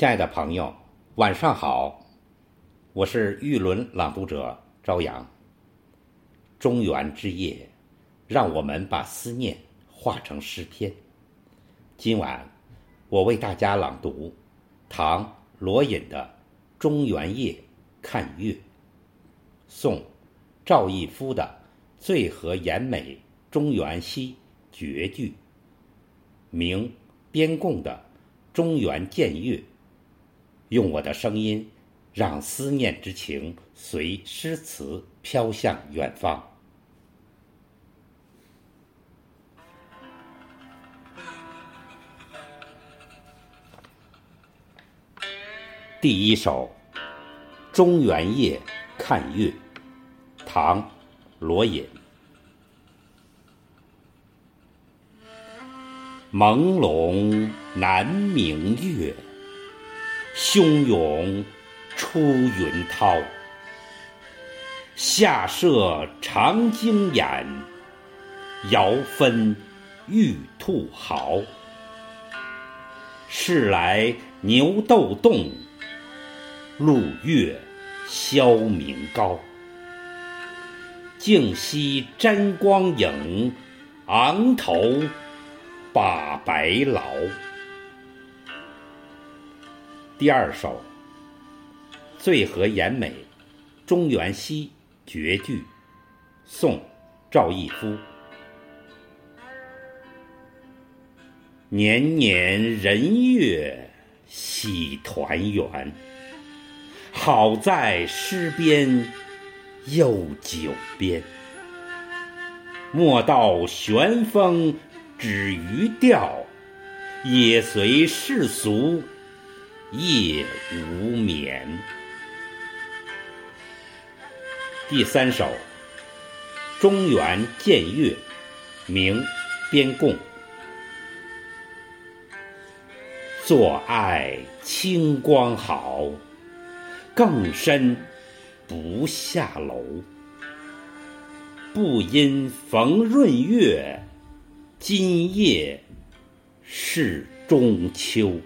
亲爱的朋友，晚上好，我是玉轮朗读者朝阳。中原之夜，让我们把思念化成诗篇。今晚，我为大家朗读唐罗隐的《中原夜看月》，宋赵逸夫的《醉和颜美中原西》绝句，明边贡的《中原见月》。用我的声音，让思念之情随诗词飘向远方。第一首《中原夜看月》，唐·罗隐。朦胧难明月。汹涌出云涛，下射长鲸眼，遥分玉兔毫。是来牛斗洞，露月消明高。静夕沾光影，昂头把白劳。第二首《醉和颜美中原西》绝句，宋·赵逸夫。年年人月喜团圆，好在诗边又酒边。莫道玄风止于调，也随世俗。夜无眠。第三首《中原见月》，明·边贡。坐爱清光好，更深不下楼。不因逢闰月，今夜是中秋。